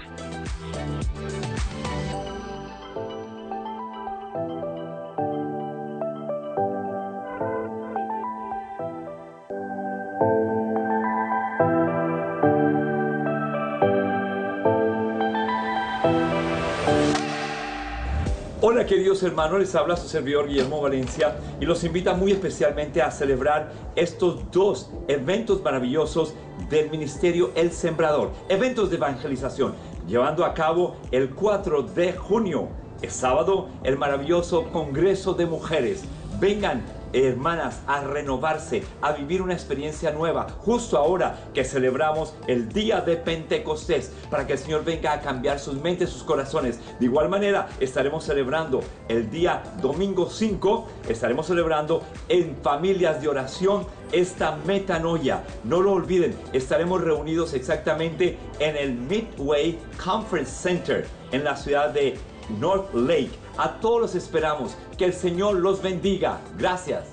Speaker 15: Queridos hermanos, les habla su servidor Guillermo Valencia y los invita muy especialmente a celebrar estos dos eventos maravillosos del Ministerio El Sembrador, eventos de evangelización, llevando a cabo el 4 de junio, el sábado, el maravilloso Congreso de Mujeres. Vengan hermanas, a renovarse, a vivir una experiencia nueva, justo ahora que celebramos el día de Pentecostés, para que el Señor venga a cambiar sus mentes, sus corazones. De igual manera, estaremos celebrando el día domingo 5, estaremos celebrando en familias de oración esta metanoia. No lo olviden, estaremos reunidos exactamente en el Midway Conference Center en la ciudad de North Lake. A todos los esperamos. Que el Señor los bendiga. Gracias.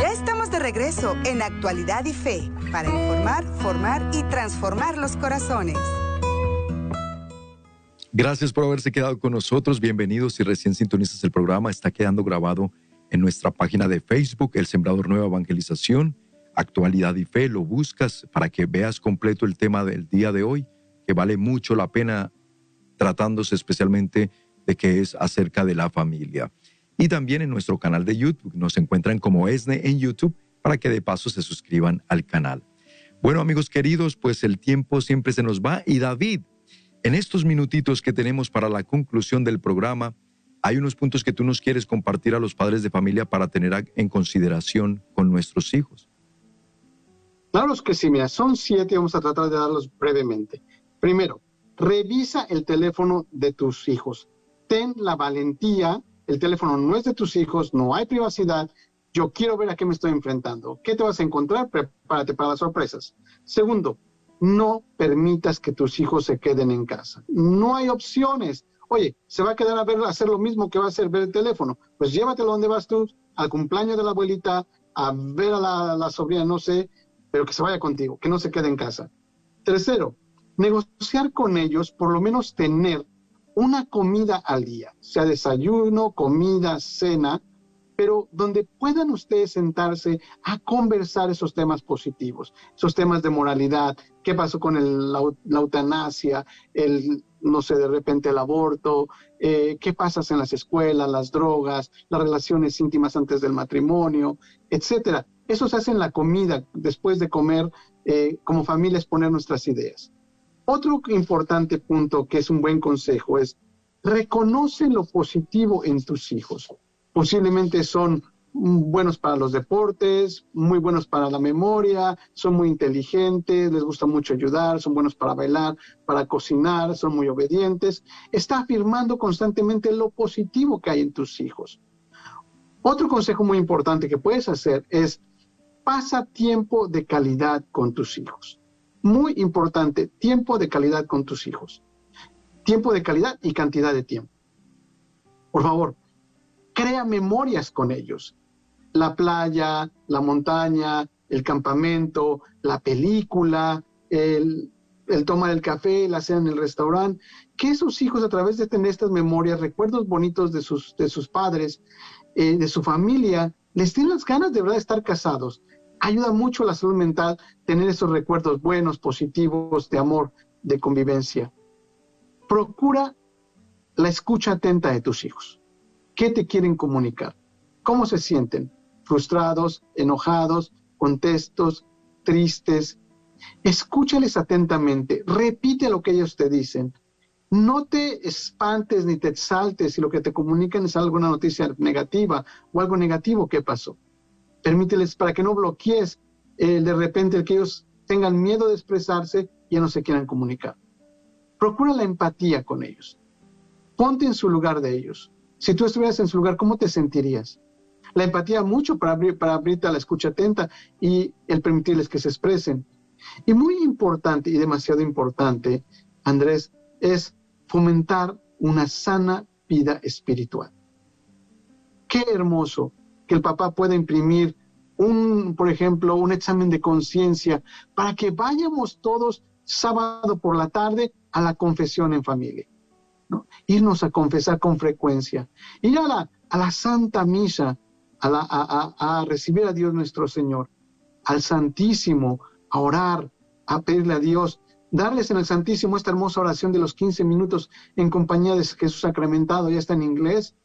Speaker 3: Ya estamos de regreso en Actualidad y Fe para informar, formar y transformar los corazones.
Speaker 1: Gracias por haberse quedado con nosotros. Bienvenidos si recién sintonizas el programa. Está quedando grabado en nuestra página de Facebook, El Sembrador Nueva Evangelización, Actualidad y Fe. Lo buscas para que veas completo el tema del día de hoy, que vale mucho la pena tratándose especialmente de que es acerca de la familia. Y también en nuestro canal de YouTube, nos encuentran como ESNE en YouTube, para que de paso se suscriban al canal. Bueno amigos queridos, pues el tiempo siempre se nos va y David, en estos minutitos que tenemos para la conclusión del programa, hay unos puntos que tú nos quieres compartir a los padres de familia para tener en consideración con nuestros hijos.
Speaker 2: Claro que sí, mira, son siete, vamos a tratar de darlos brevemente. Primero, revisa el teléfono de tus hijos. Ten la valentía, el teléfono no es de tus hijos, no hay privacidad. Yo quiero ver a qué me estoy enfrentando. ¿Qué te vas a encontrar? Prepárate para las sorpresas. Segundo, no permitas que tus hijos se queden en casa. No hay opciones. Oye, se va a quedar a ver, a hacer lo mismo que va a hacer ver el teléfono. Pues llévatelo donde vas tú, al cumpleaños de la abuelita, a ver a la, sobrina, no sé, pero que se vaya contigo, que no se quede en casa. Tercero, negociar con ellos, por lo menos tener una comida al día, sea desayuno, comida, cena, pero donde puedan ustedes sentarse a conversar esos temas positivos, esos temas de moralidad, qué pasó con la, eutanasia, el, no sé, de repente el aborto, eh, qué pasa en las escuelas, las drogas, las relaciones íntimas antes del matrimonio, etcétera. Eso se hace en la comida, después de comer, eh, como familia, exponer nuestras ideas. Otro importante punto que es un buen consejo es, reconoce lo positivo en tus hijos. Posiblemente son buenos para los deportes, muy buenos para la memoria, son muy inteligentes, les gusta mucho ayudar, son buenos para bailar, para cocinar, son muy obedientes. Está afirmando constantemente lo positivo que hay en tus hijos. Otro consejo muy importante que puedes hacer es pasa tiempo de calidad con tus hijos muy importante, tiempo de calidad con tus hijos. Tiempo de calidad y cantidad de tiempo. Por favor, crea memorias con ellos. La playa, la montaña, el campamento, la película, el, tomar el café, la cena en el restaurante, que esos hijos a través de tener estas memorias, recuerdos bonitos de sus, de sus padres, eh, de su familia, les den las ganas de verdad de estar casados, ayuda mucho a la salud mental tener esos recuerdos buenos, positivos, de amor, de convivencia. Procura la escucha atenta de tus hijos. ¿Qué te quieren comunicar? ¿Cómo se sienten? ¿Frustrados, enojados, contestos, tristes? Escúchales atentamente, repite lo que ellos te dicen. No te espantes ni te exaltes si lo que te comunican es alguna noticia negativa o algo negativo que pasó Permíteles para que no bloquees eh, de repente que ellos tengan miedo de expresarse y ya no se quieran comunicar. Procura la empatía con ellos. Ponte en su lugar de ellos. Si tú estuvieras en su lugar, ¿cómo te sentirías? La empatía mucho para, abrir, para abrirte a la escucha atenta y el permitirles que se expresen. Y muy importante y demasiado importante, Andrés, es fomentar una sana vida espiritual. Qué hermoso que el papá pueda imprimir un, por ejemplo, un examen de conciencia para que vayamos todos sábado por la tarde a la confesión en familia. ¿no? Irnos a confesar con frecuencia. Ir a la, a la Santa Misa, a, la, recibir a Dios nuestro Señor, al Santísimo, a orar, a pedirle a Dios, darles en el Santísimo esta hermosa oración de los 15 minutos en compañía de Jesús sacramentado, ya está en inglés,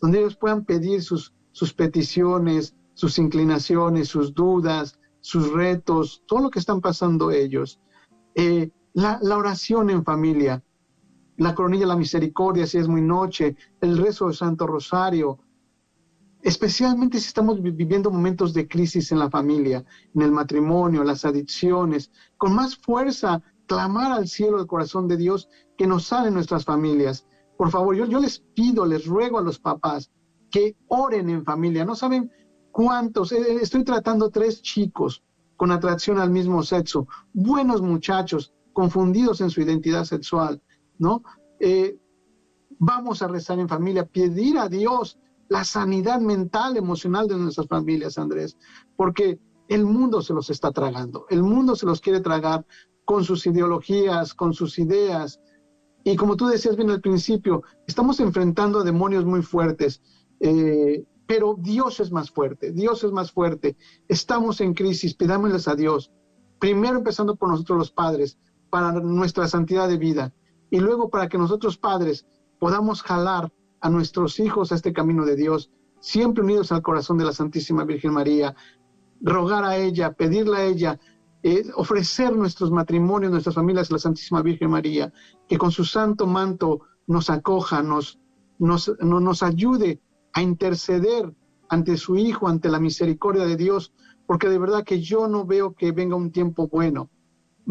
Speaker 2: donde ellos puedan pedir sus, peticiones, sus inclinaciones, sus dudas, sus retos, todo lo que están pasando ellos. Eh, la, oración en familia, la coronilla de la misericordia, si es muy noche, el rezo del Santo Rosario, especialmente si estamos viviendo momentos de crisis en la familia, en el matrimonio, las adicciones, con más fuerza clamar al cielo el corazón de Dios que nos sale en nuestras familias. Por favor, yo, les pido, les ruego a los papás, que oren en familia. No saben cuántos. Eh, estoy tratando tres chicos con atracción al mismo sexo, buenos muchachos, confundidos en su identidad sexual, ¿no? Eh, vamos a rezar en familia, pedir a Dios la sanidad mental, emocional de nuestras familias, Andrés, porque el mundo se los está tragando, el mundo se los quiere tragar con sus ideologías, con sus ideas. Y como tú decías bien al principio, estamos enfrentando a demonios muy fuertes eh, pero Dios es más fuerte, Dios es más fuerte. Estamos en crisis, pidámosles a Dios. Primero empezando por nosotros los padres, para nuestra santidad de vida. Y luego para que nosotros padres podamos jalar a nuestros hijos a este camino de Dios, siempre unidos al corazón de la Santísima Virgen María, rogar a ella, pedirle a ella, eh, ofrecer nuestros matrimonios, nuestras familias a la Santísima Virgen María, que con su santo manto nos acoja, nos, nos, nos ayude a interceder ante su Hijo, ante la misericordia de Dios, porque de verdad que yo no veo que venga un tiempo bueno.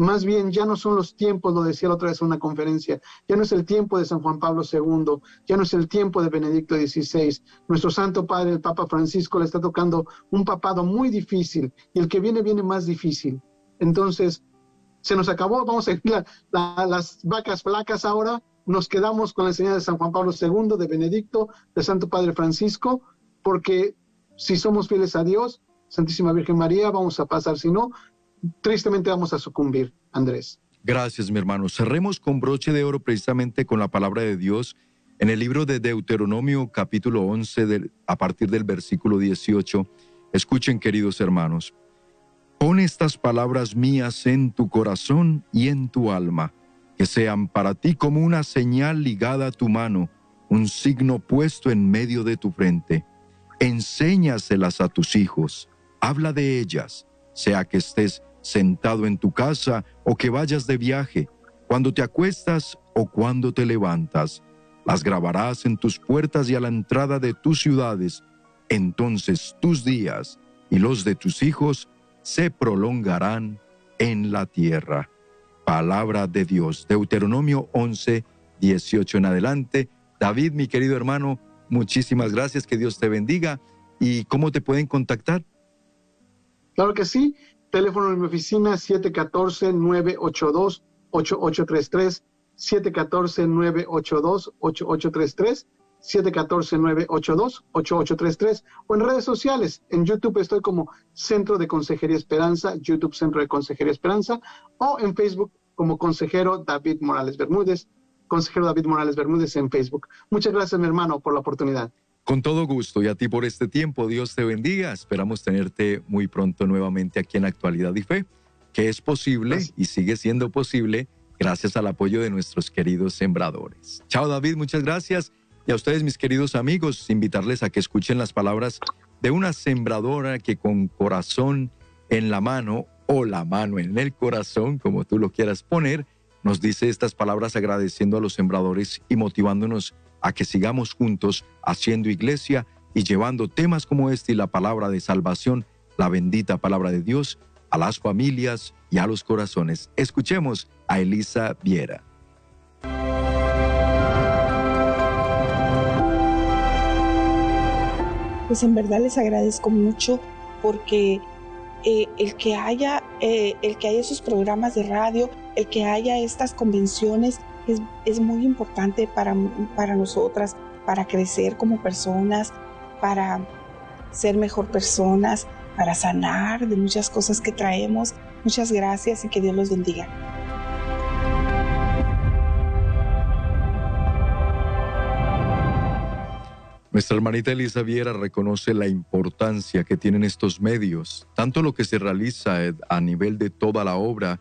Speaker 2: Más bien ya no son los tiempos, lo decía la otra vez en una conferencia, ya no es el tiempo de San Juan Pablo II, ya no es el tiempo de Benedicto XVI. Nuestro Santo Padre, el Papa Francisco, le está tocando un papado muy difícil y el que viene viene más difícil. Entonces, se nos acabó, vamos a ir las vacas flacas ahora, nos quedamos con la enseñanza de San Juan Pablo II, de Benedicto, de Santo Padre Francisco, porque si somos fieles a Dios, Santísima Virgen María, vamos a pasar, si no, tristemente vamos a sucumbir, Andrés.
Speaker 1: Gracias, mi hermano. Cerremos con broche de oro precisamente con la palabra de Dios en el libro de Deuteronomio capítulo 11 a partir del versículo 18. Escuchen, queridos hermanos. Pon estas palabras mías en tu corazón y en tu alma, que sean para ti como una señal ligada a tu mano, un signo puesto en medio de tu frente. Enséñaselas a tus hijos, habla de ellas, sea que estés sentado en tu casa o que vayas de viaje, cuando te acuestas o cuando te levantas. Las grabarás en tus puertas y a la entrada de tus ciudades. Entonces tus días y los de tus hijos se prolongarán en la tierra. Palabra de Dios. Deuteronomio 11, 18 en adelante. David, mi querido hermano, muchísimas gracias. Que Dios te bendiga. ¿Y cómo te pueden contactar?
Speaker 2: Claro que sí. Teléfono en mi oficina 714-982-8833. 714-982-8833. 714-982-8833 o en redes sociales. En YouTube estoy como Centro de Consejería Esperanza, YouTube Centro de Consejería Esperanza, o en Facebook como Consejero David Morales Bermúdez, Consejero David Morales Bermúdez en Facebook. Muchas gracias, mi hermano, por la oportunidad.
Speaker 1: Con todo gusto y a ti por este tiempo, Dios te bendiga. Esperamos tenerte muy pronto nuevamente aquí en Actualidad y Fe, que es posible y sigue siendo posible gracias al apoyo de nuestros queridos sembradores. Chao David, muchas gracias. Y a ustedes, mis queridos amigos, invitarles a que escuchen las palabras de una sembradora que con corazón en la mano o la mano en el corazón, como tú lo quieras poner, nos dice estas palabras agradeciendo a los sembradores y motivándonos a que sigamos juntos haciendo iglesia y llevando temas como este y la palabra de salvación, la bendita palabra de Dios, a las familias y a los corazones. Escuchemos a Elisa Viera.
Speaker 16: Pues en verdad les agradezco mucho porque eh, el que haya eh, el que haya esos programas de radio, el que haya estas convenciones es, es muy importante para, para nosotras, para crecer como personas, para ser mejor personas, para sanar de muchas cosas que traemos. Muchas gracias y que Dios los bendiga.
Speaker 1: Nuestra hermanita Elisa Viera reconoce la importancia que tienen estos medios, tanto lo que se realiza eh, a nivel de toda la obra,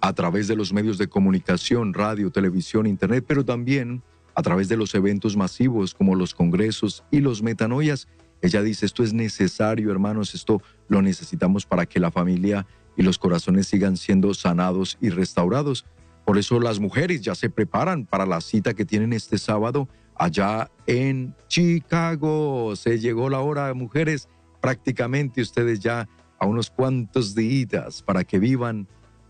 Speaker 1: a través de los medios de comunicación, radio, televisión, internet, pero también a través de los eventos masivos como los congresos y los metanoias. Ella dice, esto es necesario, hermanos, esto lo necesitamos para que la familia y los corazones sigan siendo sanados y restaurados. Por eso las mujeres ya se preparan para la cita que tienen este sábado allá en Chicago. Se llegó la hora, mujeres, prácticamente ustedes ya a unos cuantos días para que vivan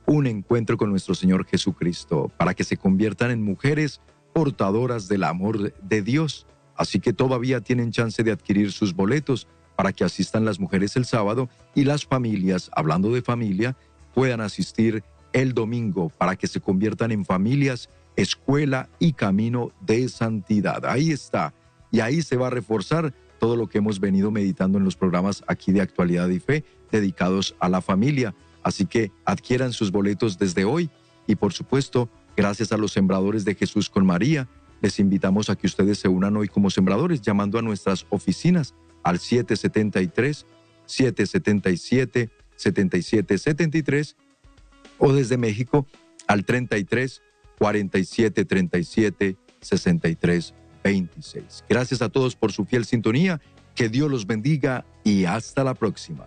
Speaker 1: un encuentro con nuestro Señor Jesucristo, para que se conviertan en mujeres portadoras del amor de Dios. Así que todavía tienen chance de adquirir sus boletos para que asistan las mujeres el sábado y las familias, hablando de familia, puedan asistir el domingo para que se conviertan en familias escuela y camino de santidad. Ahí está. Y ahí se va a reforzar todo lo que hemos venido meditando en los programas aquí de actualidad y fe dedicados a la familia. Así que adquieran sus boletos desde hoy y por supuesto, gracias a los sembradores de Jesús con María, les invitamos a que ustedes se unan hoy como sembradores llamando a nuestras oficinas al 773 777 7773 o desde México al 33 47 37 63 26. Gracias a todos por su fiel sintonía. Que Dios los bendiga y hasta la próxima.